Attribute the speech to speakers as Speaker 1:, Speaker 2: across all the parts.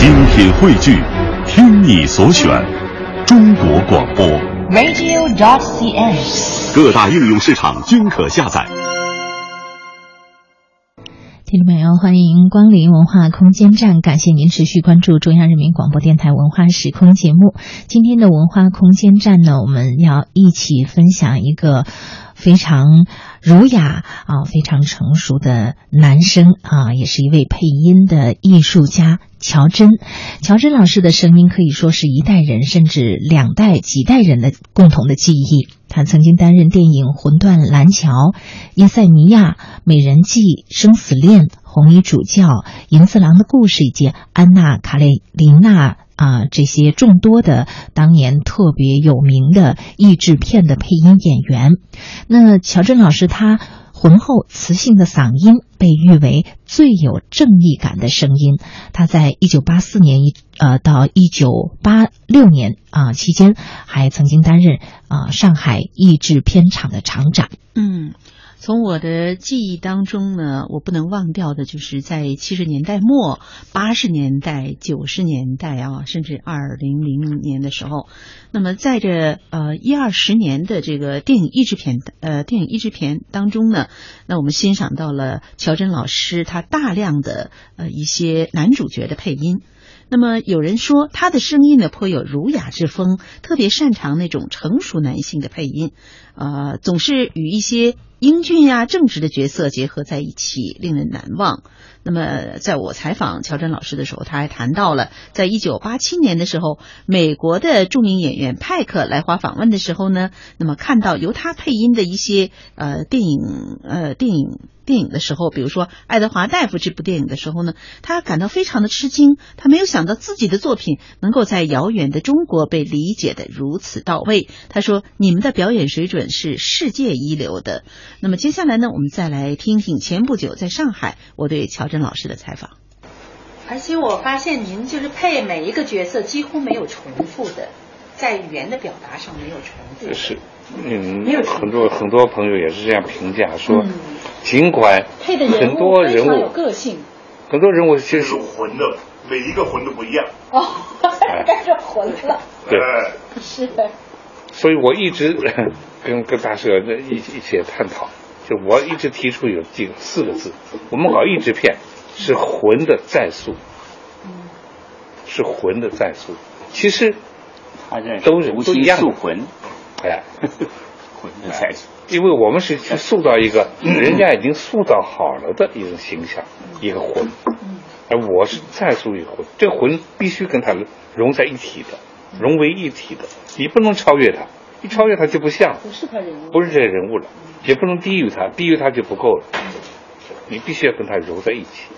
Speaker 1: 精品汇聚，听你所选，中国广播。
Speaker 2: radio.dot.cn，。
Speaker 1: 各大应用市场均可下载。
Speaker 3: 听众朋友，欢迎光临文化空间站，感谢您持续关注中央人民广播电台文化时空节目。今天的文化空间站呢，我们要一起分享一个非常儒雅啊、非常成熟的男生啊，也是一位配音的艺术家乔真。乔真老师的声音可以说是一代人甚至两代、几代人的共同的记忆。他曾经担任电影《魂断蓝桥》《叶塞尼亚》《美人计》《生死恋》《红衣主教》《银次郎的故事》以及《安娜·卡列琳娜》啊这些众多的当年特别有名的译制片的配音演员。那乔真老师他。浑厚磁性的嗓音被誉为最有正义感的声音。他在一九八四年一呃到一九八六年啊、期间，还曾经担任啊、上海译制片厂的厂长。
Speaker 4: 嗯，从我的记忆当中呢，我不能忘掉的就是在七十年代末、八十年代、九十年代啊，甚至二零零零年的时候，那么在这呃一二十年的这个电影译制片呃电影译制片当中呢，那我们欣赏到了乔真老师他大量的呃一些男主角的配音。那么有人说他的声音呢颇有儒雅之风，特别擅长那种成熟男性的配音，呃，总是与一些英俊呀、正直的角色结合在一起，令人难忘。那么，在我采访乔真老师的时候，他还谈到了，在一九八七年的时候，美国的著名演员派克来华访问的时候呢，那么看到由他配音的一些呃电影呃电影电影的时候，比如说《爱德华大夫》这部电影的时候呢，他感到非常的吃惊，他没有想到自己的作品能够在遥远的中国被理解的如此到位。他说：“你们的表演水准是世界一流的。”那么接下来呢，我们再来听听前不久在上海我对乔真老师的采访。
Speaker 5: 而且我发现您就是配每一个角色几乎没有重复的，在语言的表达上没有重复。
Speaker 6: 是，嗯
Speaker 5: 没有，
Speaker 6: 很多很多朋友也是这样评价说，
Speaker 5: 嗯。
Speaker 6: 尽管
Speaker 5: 配的人
Speaker 6: 很多
Speaker 5: 物非
Speaker 6: 人
Speaker 5: 常有个性。
Speaker 6: 很多人物其实
Speaker 7: 是魂的，每一个魂都不一样。
Speaker 5: 哦，带着魂了，
Speaker 6: 对，
Speaker 7: 哎
Speaker 5: 是。
Speaker 6: 所以我一直跟跟大社一一起探讨，就我一直提出有几个四个字，我们搞译制片是魂的再塑，是魂的再塑，其实都是都一样的。
Speaker 8: 塑魂，
Speaker 6: 哎。
Speaker 8: 魂的再塑。
Speaker 6: 因为我们是去塑造一个人家已经塑造好了的一种形象，一个魂，而我是再塑一个魂，这魂必须跟它融在一起的，融为一体的，你不能超越它，一超越他就不像，
Speaker 5: 不是他人物？
Speaker 6: 不是这个人物了，也不能低于他，低于他就不够了，你必须要跟他揉在一起。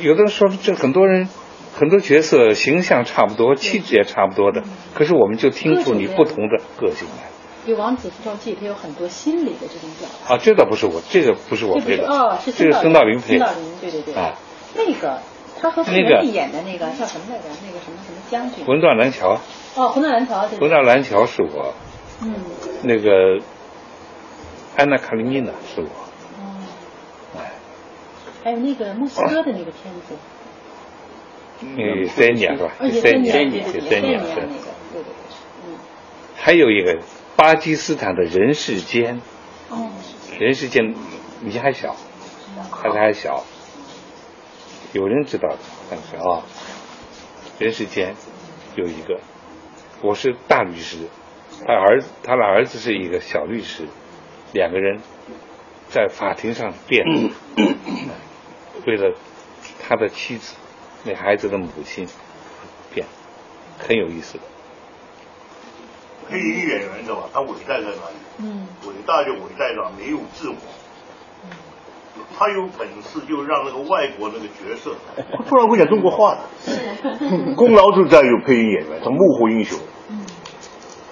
Speaker 6: 有的人说这很多人。很多角色形象差不多，气质也差不多的，可是我们就听出你不同的个性来。
Speaker 5: 有《王子复仇记》，它有很多心理的这种表达。
Speaker 6: 啊，这倒不是我，这个不是我配的，
Speaker 5: 哦，是
Speaker 6: 这个孙道临配的
Speaker 5: 孙道临，对对对。
Speaker 6: 啊。
Speaker 5: 那个他和傅
Speaker 6: 那个
Speaker 5: 演的那个叫什么来着？那个什么什么将军？
Speaker 6: 魂断蓝桥，
Speaker 5: 哦，魂断蓝桥。对对
Speaker 6: 魂断蓝桥是我，
Speaker 5: 嗯。
Speaker 6: 那个安娜卡列尼娜是我，
Speaker 5: 哦。
Speaker 6: 哎，
Speaker 5: 还有那个墨西哥的那个片子。
Speaker 6: 那个三年是吧？三
Speaker 5: 年，
Speaker 6: 三年是
Speaker 5: 年那个，。对对对，嗯。
Speaker 6: 还有一个巴基斯坦的人世间，
Speaker 5: 哦。
Speaker 6: 人世间你还小，孩子还小，有人知道的，但是啊，人世间有一个，我是大律师，他儿他的儿子是一个小律师，两个人在法庭上辩论，为了他的妻子，那孩子的母亲辩，很有意思的。
Speaker 7: 配音演员的吧，他伟大在哪里？
Speaker 5: 嗯。
Speaker 7: 伟大就伟大在没有自我。他有本事就让那个外国那个角色 突然会讲中国话的，功劳就在于配音演员，他幕后英雄，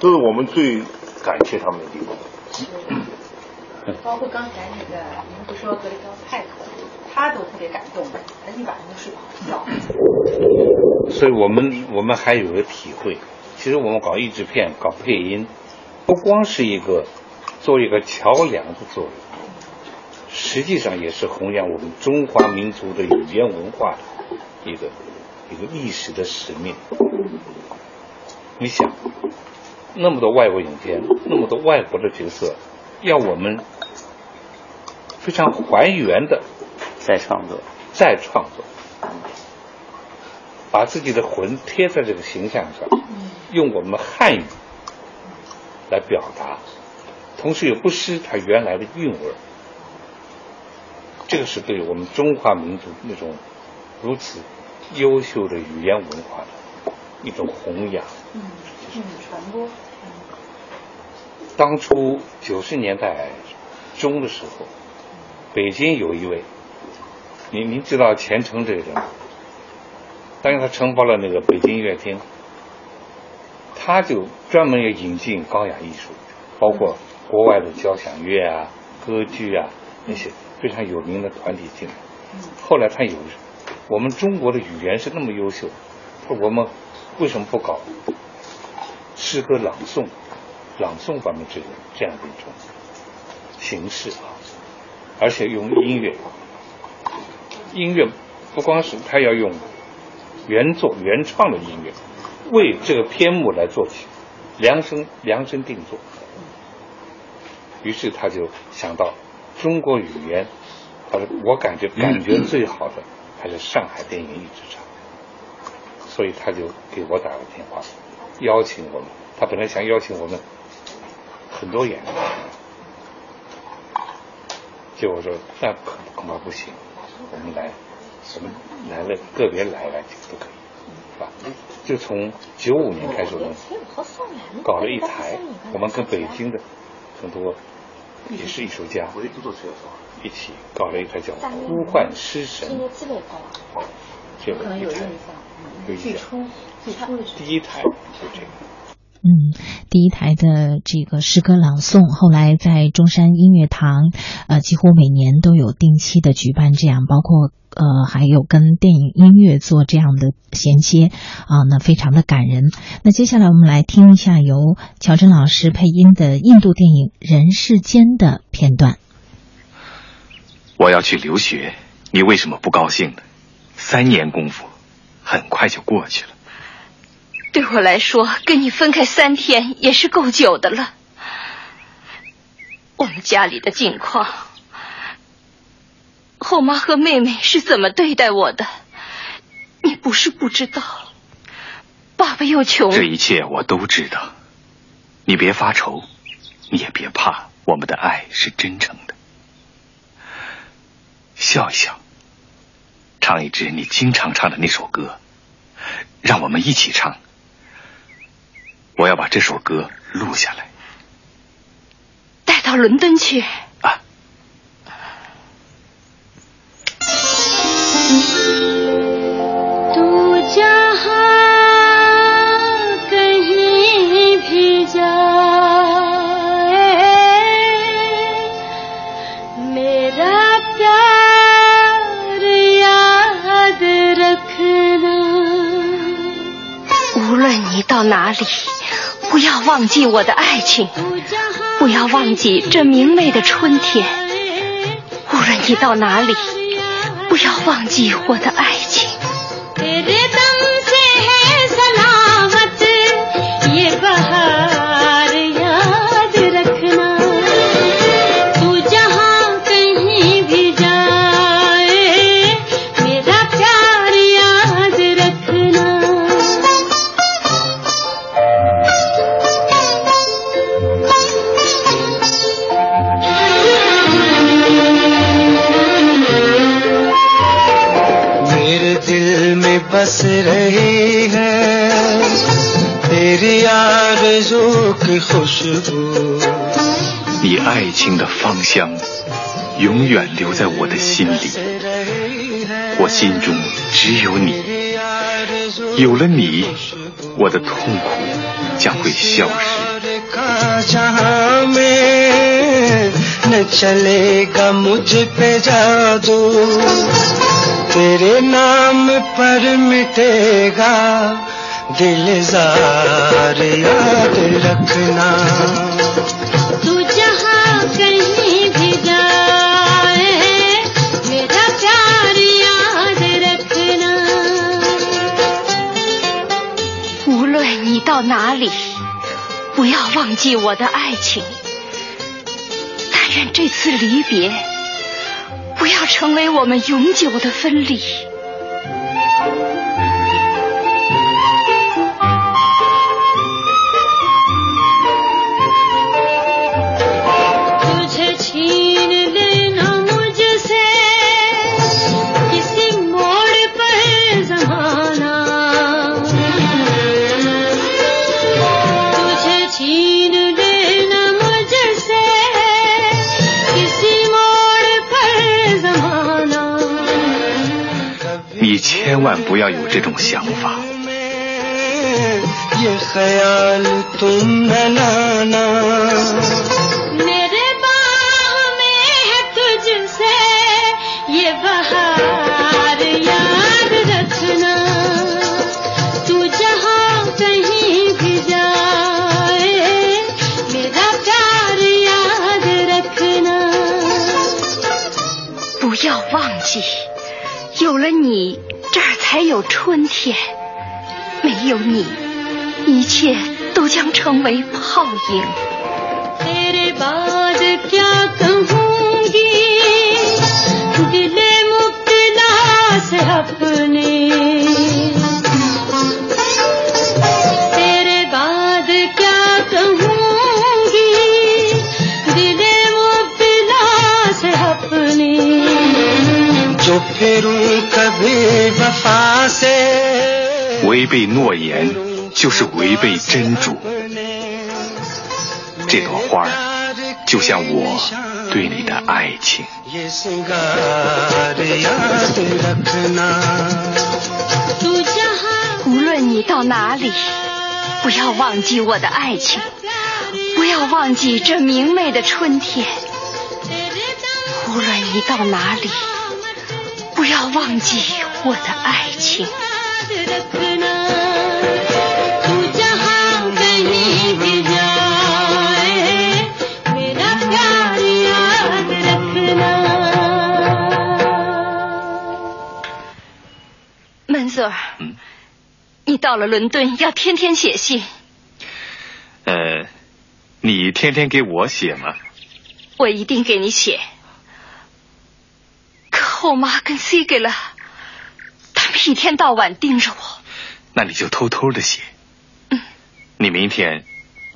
Speaker 7: 这是我们最感谢他们的地方。
Speaker 5: 包括刚才那个，您不说格雷高派克，他都特别感动，他一晚上都睡不好觉。
Speaker 6: 所以我们我们还有个体会，其实我们搞译制片、搞配音，不光是一个做一个桥梁的作用，实际上也是弘扬我们中华民族的语言文化的一个一个历史的使命。你想，那么多外国影片，那么多外国的角色，要我们非常还原的
Speaker 8: 再创作，
Speaker 6: 再创作，把自己的魂贴在这个形象上，用我们汉语来表达，同时又不失它原来的韵味。这个是对我们中华民族那种如此优秀的语言文化的一种弘扬。
Speaker 5: 嗯，就是传播。
Speaker 6: 当初九十年代中的时候，北京有一位，您您知道钱程这个人吗？当年他承包了那个北京音乐厅，他就专门要引进高雅艺术，包括国外的交响乐啊、歌剧啊那些非常有名的团体进来。后来他有，我们中国的语言是那么优秀，我们为什么不搞诗歌朗诵、朗诵方面这个这样的一种形式啊？而且用音乐，音乐不光是他要用原作、原创的音乐，为这个篇目来做起，量身量身定做。于是他就想到中国语言，他说我感觉感觉最好的还是上海电影艺制厂，所以他就给我打了电话，邀请我们。他本来想邀请我们很多演员，结果说那恐恐怕不行，我们来，我们来了个别来来就都可以，是吧？就从九五年开始，我们搞了一台，我们跟北京的很多也是艺术家。一起搞了一台叫《呼唤诗神》，这个一台，有印象。第一台就这个。
Speaker 3: 嗯，第一台的这个诗歌朗诵，后来在中山音乐堂，呃，几乎每年都有定期的举办这样，包括呃，还有跟电影音乐做这样的衔接啊，那非常的感人。那接下来我们来听一下由乔真老师配音的印度电影《人世间》的片段。
Speaker 2: 我要去留学，你为什么不高兴呢？三年功夫，很快就过去了。
Speaker 9: 对我来说，跟你分开三天也是够久的了。我们家里的境况，后妈和妹妹是怎么对待我的，你不是不知道。爸爸又穷，
Speaker 2: 这一切我都知道。你别发愁，你也别怕，我们的爱是真诚的。笑一笑，唱一支你经常唱的那首歌，让我们一起唱。我要把这首歌录下来，
Speaker 9: 带到伦敦去。
Speaker 2: 啊。
Speaker 9: 无论你到哪里。不要忘记我的爱情，不要忘记这明媚的春天。无论你到哪里，不要忘记我的爱
Speaker 2: 你爱情的芳香永远留在我的心里，我心中只有你，有了你，我的痛苦将会消失。
Speaker 10: 无论你
Speaker 2: 到哪里，不要忘记我的爱情，但愿这次离别不要成为我们永久的分离。
Speaker 11: 万不要有这种想法。
Speaker 2: 不要忘记，有了你。有春天，没有你，一切都将成为泡影。
Speaker 11: 违背诺言就是违背真主。这朵花就像我对你的爱情。
Speaker 2: 无论你到哪里，不要忘记我的爱情，不要忘记这明媚的春天。无论你到哪里。不要忘记我的爱情。门佐尔，你到了伦敦要天天写信。
Speaker 11: 呃，你天天给我写吗？
Speaker 2: 我一定给你写。后妈跟 C 给了，他们一天到晚盯着我。
Speaker 11: 那你就偷偷的写。
Speaker 2: 嗯。
Speaker 11: 你明天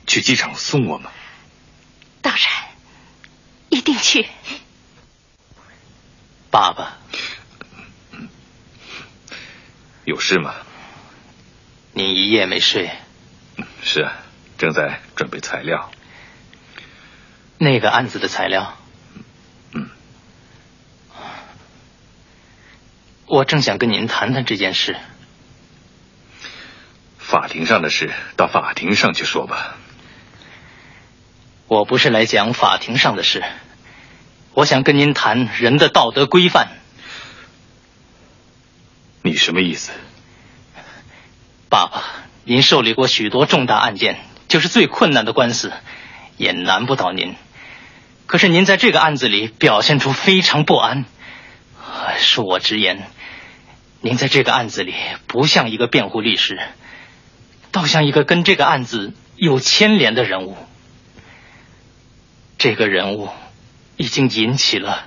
Speaker 11: 去机场送我吗？
Speaker 2: 当然，一定去。
Speaker 12: 爸爸，
Speaker 11: 有事吗？
Speaker 12: 您一夜没睡。
Speaker 11: 是啊，正在准备材料。
Speaker 12: 那个案子的材料。我正想跟您谈谈这件事。
Speaker 11: 法庭上的事，到法庭上去说吧。
Speaker 12: 我不是来讲法庭上的事，我想跟您谈人的道德规范。
Speaker 11: 你什么意思？
Speaker 12: 爸爸，您受理过许多重大案件，就是最困难的官司，也难不倒您。可是您在这个案子里表现出非常不安。恕我直言，您在这个案子里不像一个辩护律师，倒像一个跟这个案子有牵连的人物。这个人物已经引起了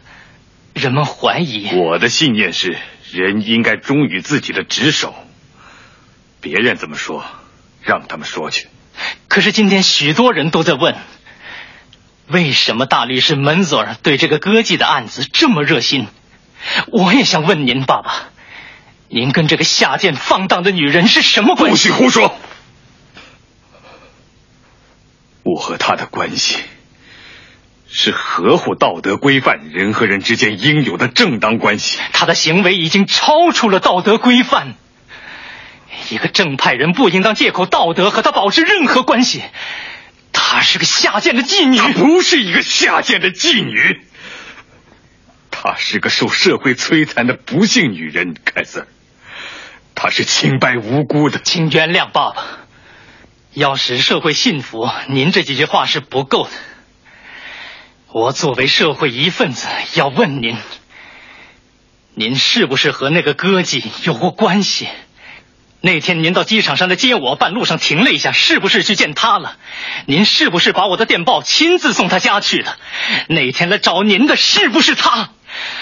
Speaker 12: 人们怀疑。
Speaker 11: 我的信念是，人应该忠于自己的职守。别人怎么说，让他们说去。
Speaker 12: 可是今天许多人都在问，为什么大律师门佐尔对这个歌妓的案子这么热心？我也想问您，爸爸，您跟这个下贱放荡的女人是什么关
Speaker 11: 系？不许胡说！我和她的关系是合乎道德规范、人和人之间应有的正当关系。
Speaker 12: 她的行为已经超出了道德规范。一个正派人不应当借口道德和她保持任何关系。她是个下贱的妓女。
Speaker 11: 她不是一个下贱的妓女。她是个受社会摧残的不幸女人，凯瑟。他是清白无辜的，
Speaker 12: 请原谅爸爸。要使社会信服，您这几句话是不够的。我作为社会一份子，要问您：您是不是和那个歌妓有过关系？那天您到机场上来接我，半路上停了一下，是不是去见他了？您是不是把我的电报亲自送他家去的？那天来找您的是不是他？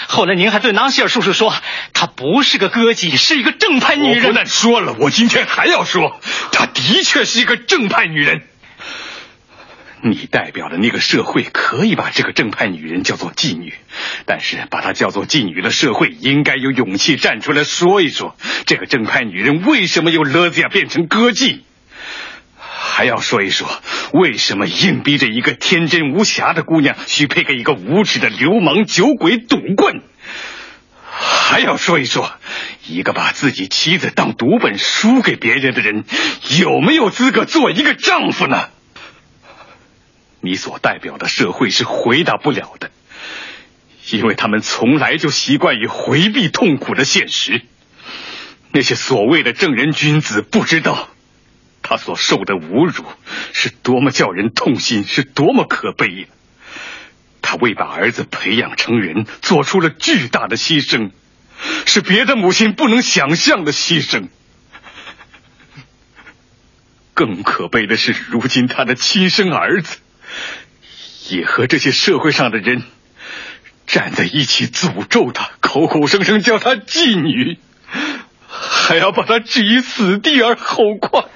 Speaker 12: 后来您还对纳希尔叔叔说，她不是个歌妓，是一个正派女人。
Speaker 11: 我不但说了，我今天还要说，她的确是一个正派女人。你代表的那个社会可以把这个正派女人叫做妓女，但是把她叫做妓女的社会应该有勇气站出来说一说，这个正派女人为什么由勒子亚变成歌妓？还要说一说，为什么硬逼着一个天真无瑕的姑娘许配给一个无耻的流氓、酒鬼、赌棍？还要说一说，一个把自己妻子当读本输给别人的人，有没有资格做一个丈夫呢？你所代表的社会是回答不了的，因为他们从来就习惯于回避痛苦的现实。那些所谓的正人君子不知道。他所受的侮辱是多么叫人痛心，是多么可悲呀！他为把儿子培养成人，做出了巨大的牺牲，是别的母亲不能想象的牺牲。更可悲的是，如今他的亲生儿子也和这些社会上的人站在一起诅咒他，口口声声叫他妓女，还要把他置于死地而后快。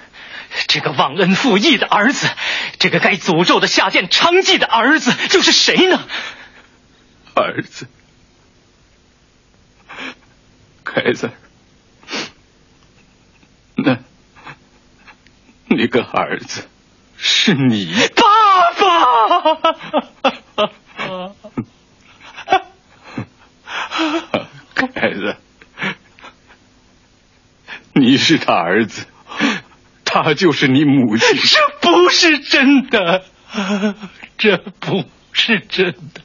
Speaker 12: 这个忘恩负义的儿子，这个该诅咒的下贱娼妓的儿子，又是谁呢？
Speaker 11: 儿子，凯子，那那个儿子是你，
Speaker 12: 爸爸。
Speaker 11: 凯子，你是他儿子。她就是你母亲，
Speaker 12: 这不是真的，这不是真的。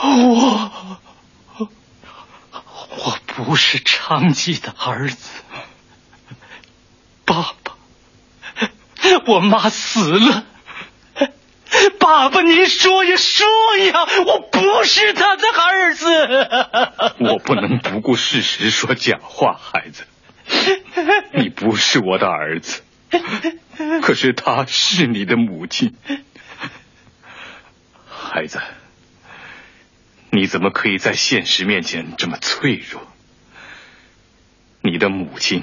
Speaker 12: 我我不是昌吉的儿子，爸爸，我妈死了，爸爸，您说呀说呀，我不是他的儿子。
Speaker 11: 我不能不顾事实说假话，孩子。你不是我的儿子，可是她是你的母亲。孩子，你怎么可以在现实面前这么脆弱？你的母亲，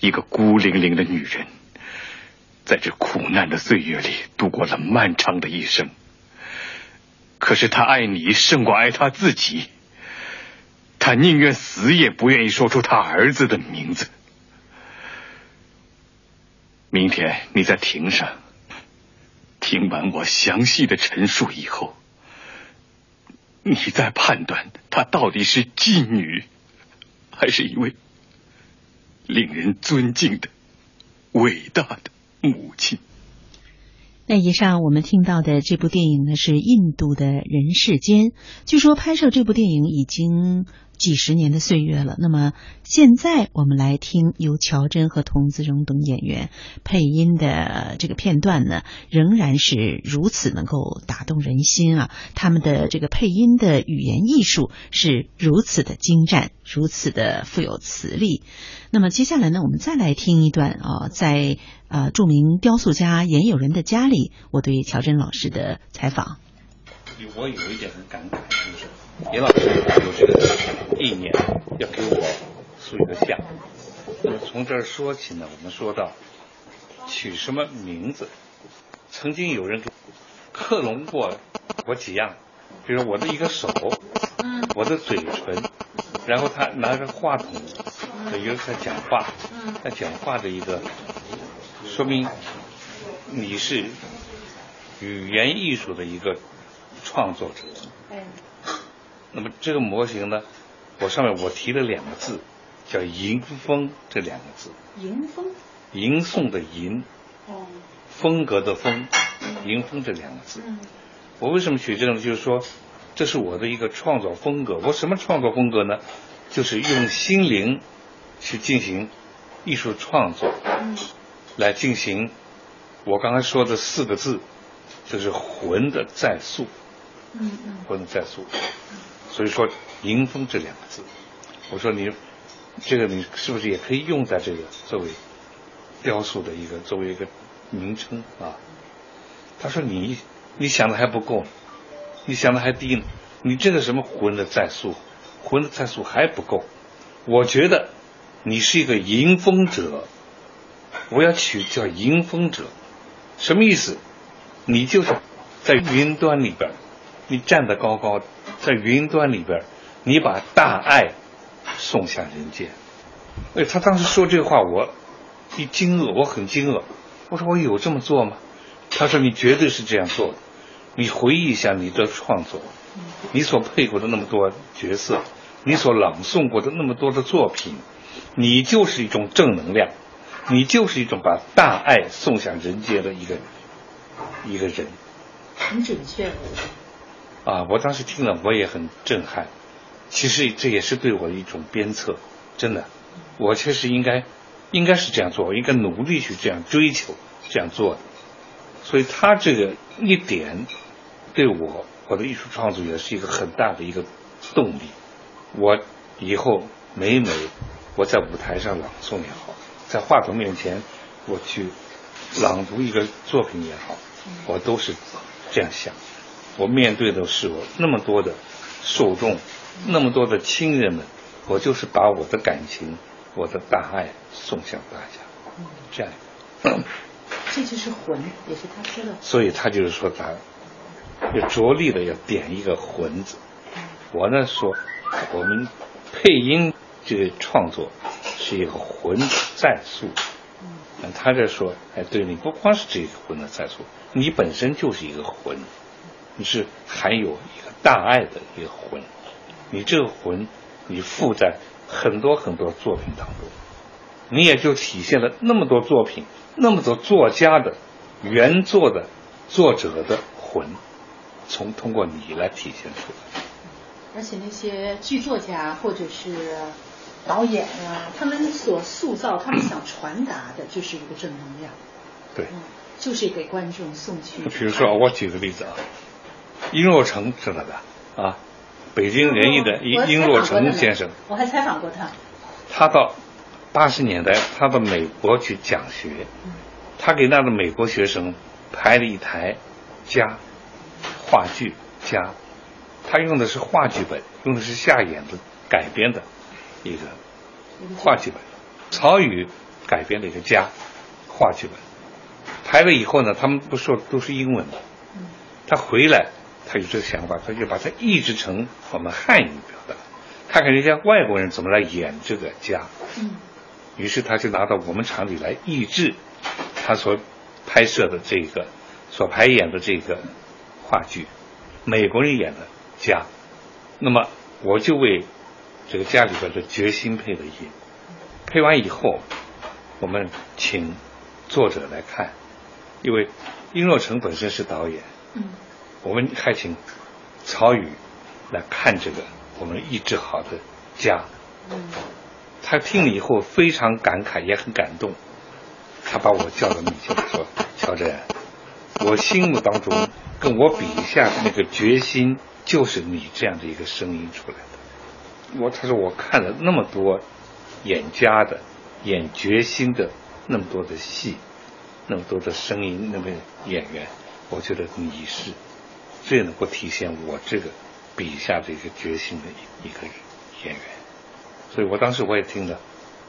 Speaker 11: 一个孤零零的女人，在这苦难的岁月里度过了漫长的一生。可是她爱你胜过爱她自己。他宁愿死也不愿意说出他儿子的名字。明天你在庭上听完我详细的陈述以后，你再判断她到底是妓女，还是一位令人尊敬的伟大的母亲。
Speaker 4: 那以上我们听到的这部电影呢，是印度的人世间。据说拍摄这部电影已经。几十年的岁月了，那么现在我们来听由乔真和童自荣等演员配音的这个片段呢，仍然是如此能够打动人心啊！他们的这个配音的语言艺术是如此的精湛，如此的富有磁力。那么接下来呢，我们再来听一段啊，在呃著名雕塑家严友仁的家里，我对乔真老师的采访。
Speaker 6: 我有一点很感慨，就是严老师有这个意念要给我塑一个像。那么从这儿说起呢，我们说到取什么名字，曾经有人克隆过我几样，比如我的一个手，我的嘴唇，然后他拿着话筒，有人在讲话，在讲话的一个，说明你是语言艺术的一个。创作者，哎，那么这个模型呢，我上面我提了两个字，叫“迎风”这两个字。
Speaker 5: 迎风。
Speaker 6: 吟诵的吟，哦，风格的风，迎风这两个字。嗯。我为什么取这个呢？就是说，这是我的一个创作风格。我什么创作风格呢？就是用心灵去进行艺术创作，嗯，来进行我刚才说的四个字，就是魂的再塑。嗯嗯，不能再说，所以说“迎风”这两个字，我说你这个你是不是也可以用在这个作为雕塑的一个作为一个名称啊？他说你你想的还不够，你想的还低呢，你这个什么魂的在素，魂的在素还不够。我觉得你是一个迎风者，我要取叫迎风者，什么意思？你就是在云端里边，你站得高高，在云端里边，你把大爱送向人间。哎，他当时说这话，我一惊愕，我很惊愕。我说我有这么做吗？他说你绝对是这样做的。你回忆一下你的创作，你所配过的那么多角色，你所朗诵过的那么多的作品，你就是一种正能量，你就是一种把大爱送向人间的一个一个人。
Speaker 5: 很准确。
Speaker 6: 啊，我当时听了我也很震撼。其实这也是对我的一种鞭策，真的，我确实应该应该是这样做，我应该努力去这样追求这样做的。所以他这个一点对我我的艺术创作也是一个很大的一个动力。我以后每每我在舞台上朗诵也好，在话筒面前我去朗读一个作品也好，我都是这样想。我面对的是我那么多的受众，那么多的亲人们，我就是把我的感情、我的大爱送向大家，这样。
Speaker 5: 这就是魂，也是他说的。
Speaker 6: 所以他就是说，他要着力的要点一个魂字。我呢说，我们配音这个创作是一个魂战术。嗯。他这说，哎，对你不光是这个魂的战术，你本身就是一个魂，你是含有一个大爱的一个魂。你这个魂，你附在很多很多作品当中，你也就体现了那么多作品。那么多作家的原作的作者的魂，从通过你来体现出来。
Speaker 5: 而且那些剧作家或者是导演啊，他们所塑造、他们想传达的，就是一个正能量。
Speaker 6: 对。
Speaker 5: 就是给观众送去。
Speaker 6: 比如说，我举个例子啊，殷若成知道吧？啊，北京人艺的殷殷若成先生。
Speaker 5: 我还采访过他。
Speaker 6: 他到。八十年代，他到美国去讲学，他给那个美国学生排了一台家话剧家，他用的是话剧本，用的是夏衍的改编的一个话剧本，曹禺改编的一个家话剧本，排了以后呢，他们不说都是英文的，他回来他有这个想法，他就把它译制成我们汉语表达，看看人家外国人怎么来演这个家。嗯于是他就拿到我们厂里来译制他所拍摄的这个所排演的这个话剧，美国人演的家。那么我就为这个家里边的决心配了音。配完以后，我们请作者来看，因为殷若成本身是导演，嗯，我们还请曹禺来看这个我们医治好的家，嗯。他听了以后非常感慨，也很感动。他把我叫到面前说：“乔振，我心目当中跟我笔下那个决心，就是你这样的一个声音出来的。”我他说我看了那么多演家的、演决心的那么多的戏，那么多的声音，那么演员，我觉得你是最能够体现我这个笔下这个决心的一个演员。所以我当时我也听了，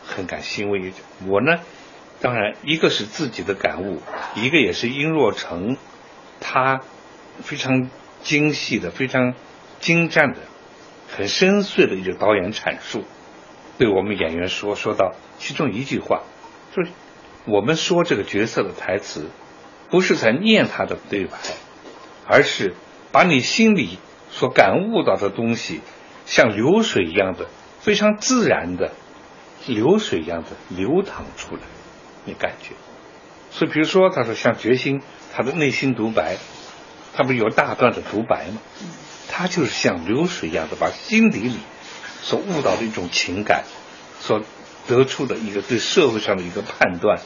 Speaker 6: 很感欣慰。我呢，当然一个是自己的感悟，一个也是殷若成，他非常精细的、非常精湛的、很深邃的一个导演阐述，对我们演员说说到其中一句话，就是我们说这个角色的台词，不是在念他的对白，而是把你心里所感悟到的东西，像流水一样的。非常自然的流水一样的流淌出来，你感觉。所以，比如说，他说像决心，他的内心独白，他不是有大段的独白吗？他就是像流水一样的，把心底里所悟到的一种情感，所得出的一个对社会上的一个判断，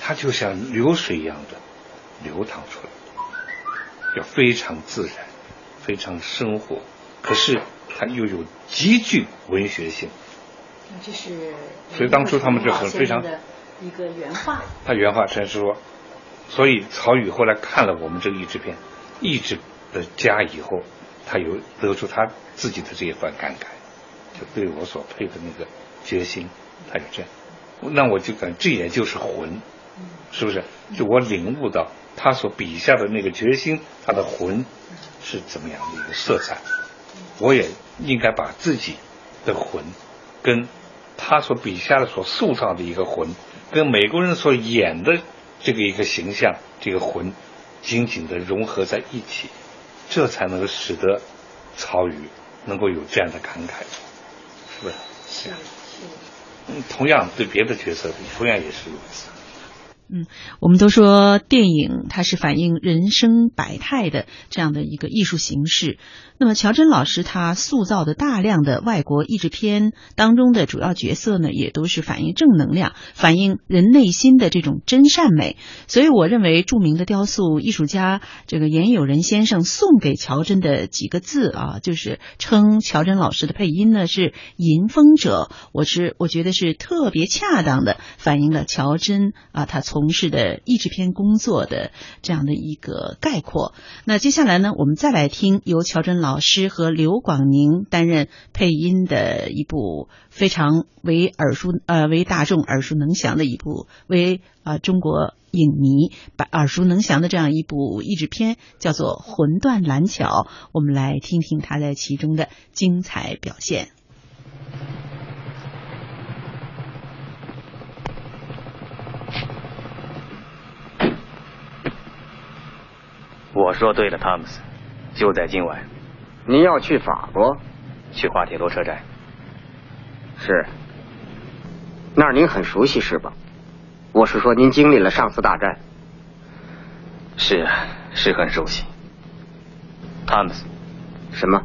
Speaker 6: 他就像流水一样的流淌出来，要非常自然，非常生活。可是。它又有极具文学性，
Speaker 5: 这是
Speaker 6: 所以当初他们就很非常
Speaker 5: 的一个原话。
Speaker 6: 他原话陈是说，所以曹禺后来看了我们这个译制片，译制的家以后，他有得出他自己的这一番感慨，就对我所配的那个决心，他有这样，那我就感这也就是魂，是不是？就我领悟到他所笔下的那个决心，他的魂是怎么样的一个色彩，我也应该把自己的魂跟他所笔下的所塑造的一个魂，跟美国人所演的这个一个形象，这个魂紧紧的融合在一起，这才能够使得曹禺能够有这样的感慨，是不是？
Speaker 5: 是是。
Speaker 6: 嗯，同样对别的角色，同样也是如此。
Speaker 4: 嗯，我们都说电影它是反映人生百态的这样的一个艺术形式。那么，乔真老师他塑造的大量的外国译制片当中的主要角色呢，也都是反映正能量、反映人内心的这种真善美。所以，我认为著名的雕塑艺术家这个严友仁先生送给乔真的几个字啊，就是称乔真老师的配音呢是“吟风者”，我是我觉得是特别恰当的反映了乔真啊他从事的译制片工作的这样的一个概括。那接下来呢，我们再来听由乔真老师和刘广宁担任配音的一部非常为耳熟呃为大众耳熟能详的一部为啊、中国影迷把耳熟能详的这样一部译制片，叫做《魂断蓝桥》。我们来听听他在其中的精彩表现。
Speaker 11: 我说对了，汤姆斯，就在今晚。
Speaker 13: 您要去法国？
Speaker 11: 去滑铁卢车站。
Speaker 13: 是。那儿您很熟悉是吧？我是说您经历了上次大战。
Speaker 11: 是啊，是很熟悉。汤姆斯。
Speaker 13: 什么？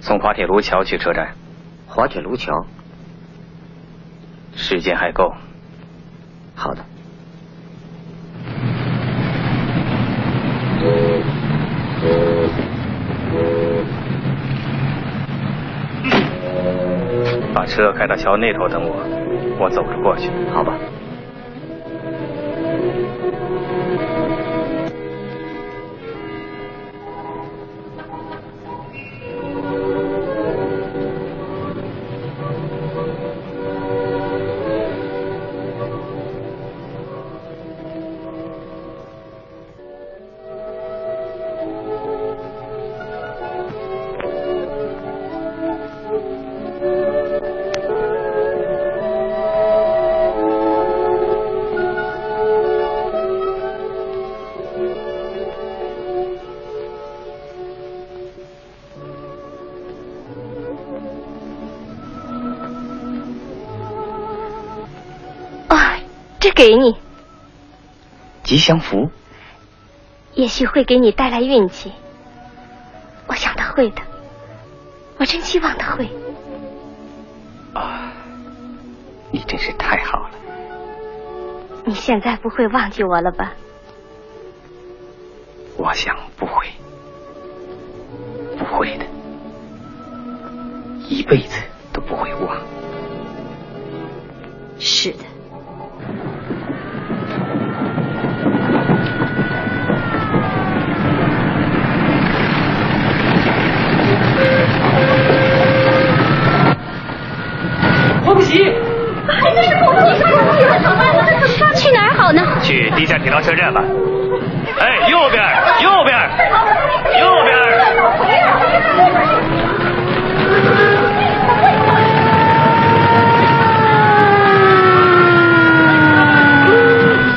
Speaker 11: 从滑铁卢桥去车站。
Speaker 13: 滑铁卢桥。
Speaker 11: 时间还够。
Speaker 13: 好的。
Speaker 11: 把车开到桥那头等我，我走着过去。
Speaker 13: 好吧。
Speaker 9: 给你
Speaker 11: 吉祥符，
Speaker 9: 也许会给你带来运气。我想他会的，我真希望他会。
Speaker 11: 啊，你真是太好了！
Speaker 9: 你现在不会忘记我了吧？
Speaker 11: 我想不会，不会的，一辈子都不会忘。
Speaker 9: 是的。去
Speaker 11: 地下铁道车站吧。哎，右边，右边，右边。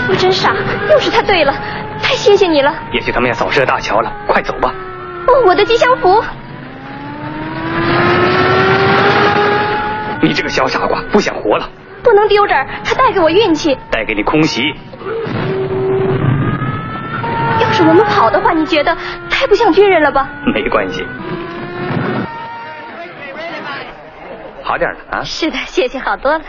Speaker 9: 我真傻，又是他对了，太谢谢你了。
Speaker 11: 也许他们要扫射大桥了，快走吧。
Speaker 9: 哦，我的吉祥符。
Speaker 11: 你这个小傻瓜，不想活了？
Speaker 9: 不能丢这儿，它带给我运气，
Speaker 11: 带给你空袭。
Speaker 9: 要是我们跑的话，你觉得太不像军人了吧？
Speaker 11: 没关系，好点了啊？
Speaker 9: 是的，谢谢好多了。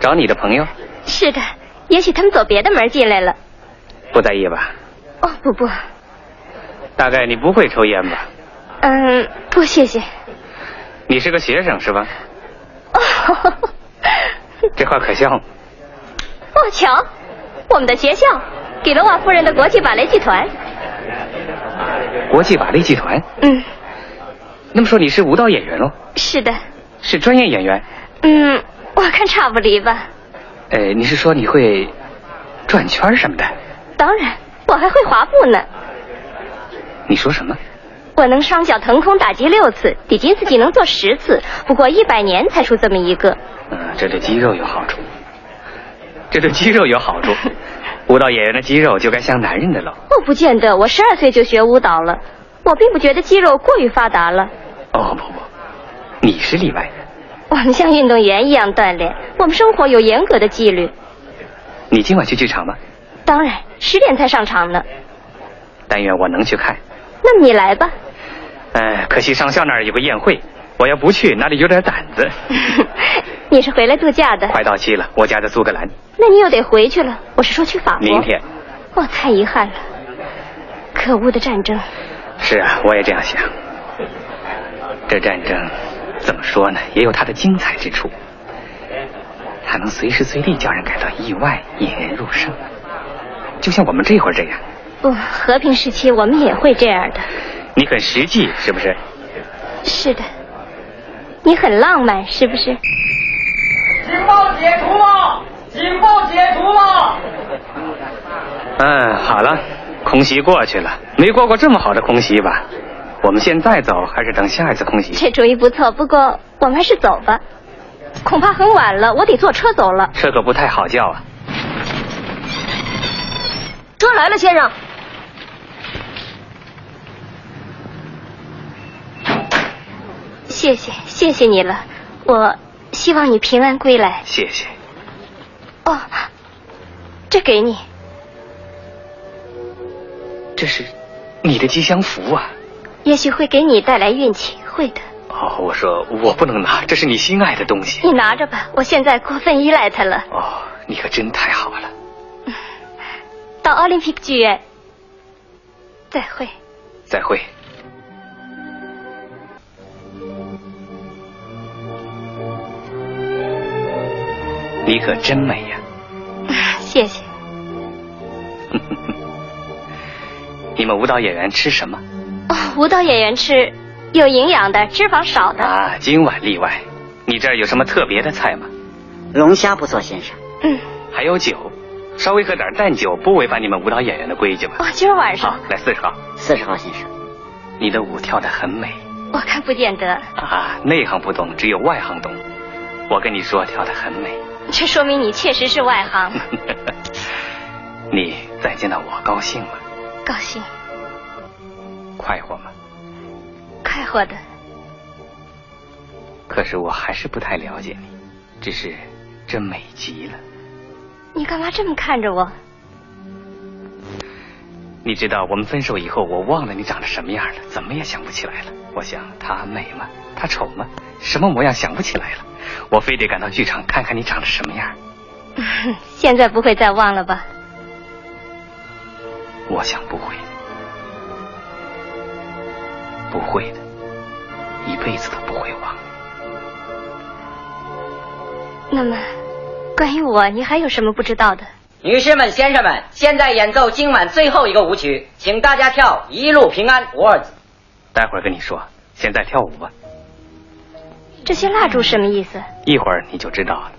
Speaker 11: 找你的朋友？
Speaker 9: 是的，也许他们走别的门进来了。
Speaker 11: 不在意吧？
Speaker 9: 哦，不不。
Speaker 11: 大概你不会抽烟吧？
Speaker 9: 嗯，不，谢谢。
Speaker 11: 你是个学生是吧？这话可笑吗？
Speaker 9: 哦，瞧，我们的学校给了瓦夫人的国际芭蕾剧团。
Speaker 11: 国际芭蕾剧团？
Speaker 9: 嗯。
Speaker 11: 那么说你是舞蹈演员喽？
Speaker 9: 是的。
Speaker 11: 是专业演员？
Speaker 9: 嗯，我看差不离吧。
Speaker 11: 呃，你是说你会转圈什么的？
Speaker 9: 当然，我还会滑步呢。
Speaker 11: 你说什么？
Speaker 9: 我能双脚腾空打击六次，底金斯基能做十次，不过一百年才出这么一个。
Speaker 11: 嗯，这对肌肉有好处。这对肌肉有好处。舞蹈演员的肌肉就该像男人的了。
Speaker 9: 我，不见得，我十二岁就学舞蹈了。我并不觉得肌肉过于发达了。
Speaker 11: 哦不不，你是例外。
Speaker 9: 我们像运动员一样锻炼，我们生活有严格的纪律。
Speaker 11: 你今晚去剧场吗？
Speaker 9: 当然，十点才上场呢。
Speaker 11: 但愿我能去看。
Speaker 9: 那么你来吧。
Speaker 11: 哎，可惜上校那儿有个宴会，我要不去，哪里有点胆子。
Speaker 9: 你是回来度假的？
Speaker 11: 快到期了，我家在苏格兰。
Speaker 9: 那你又得回去了。我是说去法国。
Speaker 11: 明天。
Speaker 9: 哦，太遗憾了。可恶的战争。
Speaker 11: 是啊，我也这样想。这战争怎么说呢？也有它的精彩之处。它能随时随地叫人感到意外，引人入胜。就像我们这会儿这样。
Speaker 9: 不，和平时期我们也会这样的。
Speaker 11: 你很实际，是不是？
Speaker 9: 是的。你很浪漫，是不是？
Speaker 14: 警报解除了！警报解除了！
Speaker 11: 嗯，好了，空袭过去了，没过过这么好的空袭吧？我们现在走，还是等下一次空袭？
Speaker 9: 这主意不错，不过我们还是走吧。恐怕很晚了，我得坐车走了。
Speaker 11: 这可不太好叫啊。
Speaker 9: 车来了，先生。谢谢，谢谢你了。我希望你平安归来。
Speaker 11: 谢谢。
Speaker 9: 哦，这给你。
Speaker 11: 这是你的吉祥符啊。
Speaker 9: 也许会给你带来运气，会的。
Speaker 11: 哦，我说我不能拿，这是你心爱的东西。
Speaker 9: 你拿着吧，我现在过分依赖它了。
Speaker 11: 哦，你可真太好了。
Speaker 9: 到奥林匹克剧院。再会。
Speaker 11: 再会。你可真美呀！
Speaker 9: 啊 谢谢。
Speaker 11: 你们舞蹈演员吃什么？
Speaker 9: 哦，舞蹈演员吃有营养的，脂肪少的。
Speaker 11: 啊，今晚例外。你这儿有什么特别的菜吗？
Speaker 15: 龙虾不错，先生。
Speaker 9: 嗯。
Speaker 11: 还有酒，稍微喝点淡酒，不违反你们舞蹈演员的规矩吧？
Speaker 9: 哦，今儿晚上。
Speaker 11: 好，来四十号。
Speaker 15: 四十号先生。
Speaker 11: 你的舞跳得很美。
Speaker 9: 我看不见得。
Speaker 11: 啊，内行不懂，只有外行懂。我跟你说，跳得很美。
Speaker 9: 这说明你确实是外行。
Speaker 11: 你再见到我高兴吗？
Speaker 9: 高兴。
Speaker 11: 快活吗？
Speaker 9: 快活的。
Speaker 11: 可是我还是不太了解你，只是真美极了。
Speaker 9: 你干嘛这么看着我？
Speaker 11: 你知道我们分手以后，我忘了你长得什么样了，怎么也想不起来了。我想她美吗？她丑吗？什么模样想不起来了。我非得赶到剧场看看你长得什么样。
Speaker 9: 现在不会再忘了吧？
Speaker 11: 我想不会，不会的，一辈子都不会忘。
Speaker 9: 那么，关于我，你还有什么不知道的？
Speaker 15: 女士们、先生们，现在演奏今晚最后一个舞曲，请大家跳《一路平安》，Words。
Speaker 11: 待会儿跟你说，现在跳舞吧。
Speaker 9: 这些蜡烛什么意思？
Speaker 11: 一会儿你就知道了。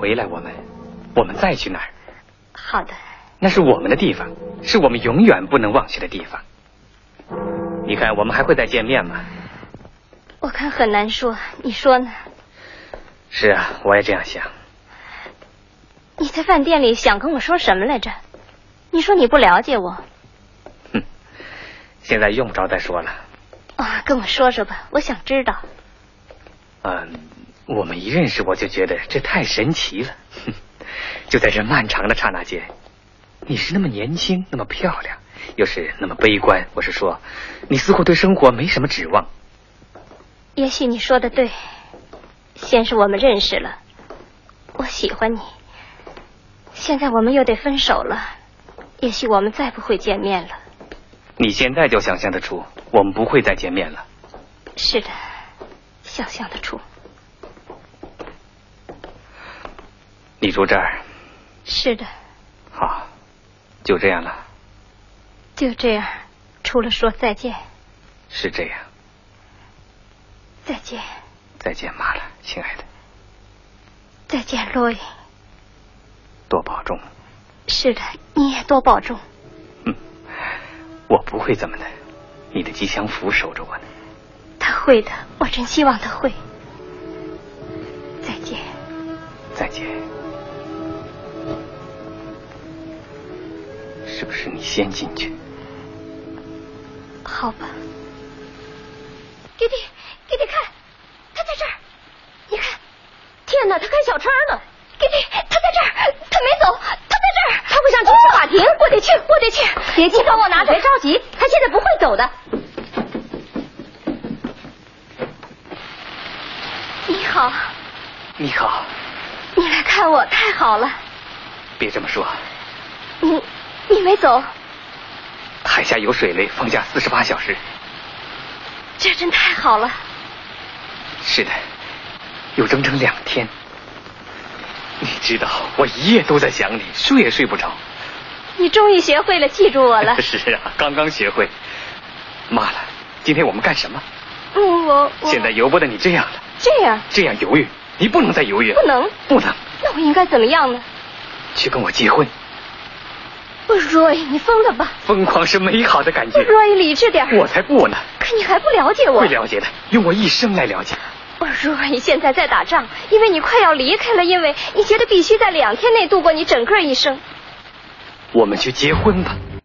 Speaker 11: 回来，我们，我们再去那儿。
Speaker 9: 好的。
Speaker 11: 那是我们的地方，是我们永远不能忘记的地方。你看，我们还会再见面吗？
Speaker 9: 我看很难说，你说呢？
Speaker 11: 是啊，我也这样想。
Speaker 9: 你在饭店里想跟我说什么来着？你说你不了解我。
Speaker 11: 哼，现在用不着再说了。
Speaker 9: 啊，跟我说说吧，我想知道。
Speaker 11: 嗯，我们一认识我就觉得这太神奇了。就在这漫长的刹那间，你是那么年轻，那么漂亮，又是那么悲观。我是说，你似乎对生活没什么指望。
Speaker 9: 也许你说的对，先是我们认识了，我喜欢你。现在我们又得分手了，也许我们再不会见面了。
Speaker 11: 你现在就想象得出，我们不会再见面了。
Speaker 9: 是的，想象得出。
Speaker 11: 你住这儿？
Speaker 9: 是的。
Speaker 11: 好，就这样了。
Speaker 9: 就这样，除了说再见。
Speaker 11: 是这样。
Speaker 9: 再见。
Speaker 11: 再见，妈了，亲爱的。
Speaker 9: 再见，罗伊。
Speaker 11: 多保重。
Speaker 9: 是的，你也多保重。
Speaker 11: 嗯，我不会怎么的，你的吉祥符守着我呢。
Speaker 9: 他会的，我真希望他会。再见。
Speaker 11: 再见。是不是你先进去？
Speaker 9: 好吧。弟弟，弟弟看，他在这儿。你看，
Speaker 16: 天哪，他开小差了。
Speaker 9: 弟弟，他在这儿，他没走，他在这儿。
Speaker 16: 他会上军事法庭，
Speaker 9: 我得去，我得去。
Speaker 16: 别急，帮我拿着。别着急，他现在不会走的。
Speaker 9: 你好。
Speaker 11: 你好。
Speaker 9: 你来看我，太好了。
Speaker 11: 别这么说。
Speaker 9: 你，你没走。
Speaker 11: 海下有水雷，放假四十八小时。
Speaker 9: 这真太好了。
Speaker 11: 是的，有整整两天。你知道，我一夜都在想你，睡也睡不着。
Speaker 9: 你终于学会了记住我了。
Speaker 11: 是啊，刚刚学会。妈了，今天我们干什么？
Speaker 9: 嗯，我
Speaker 11: 现在由不得你这样了。
Speaker 9: 这样？
Speaker 11: 这样犹豫，你不能再犹豫。
Speaker 9: 不能，
Speaker 11: 不能。
Speaker 9: 那我应该怎么样呢？
Speaker 11: 去跟我结婚。
Speaker 9: Roy，你疯了吧？
Speaker 11: 疯狂是美好的感觉。
Speaker 9: Roy，理智点。
Speaker 11: 我才不呢。
Speaker 9: 可你还不了解我。
Speaker 11: 会了解的，用我一生来了解。
Speaker 9: Roy，现在在打仗，因为你快要离开了，因为你觉得必须在两天内度过你整个一生。
Speaker 11: 我们去结婚吧。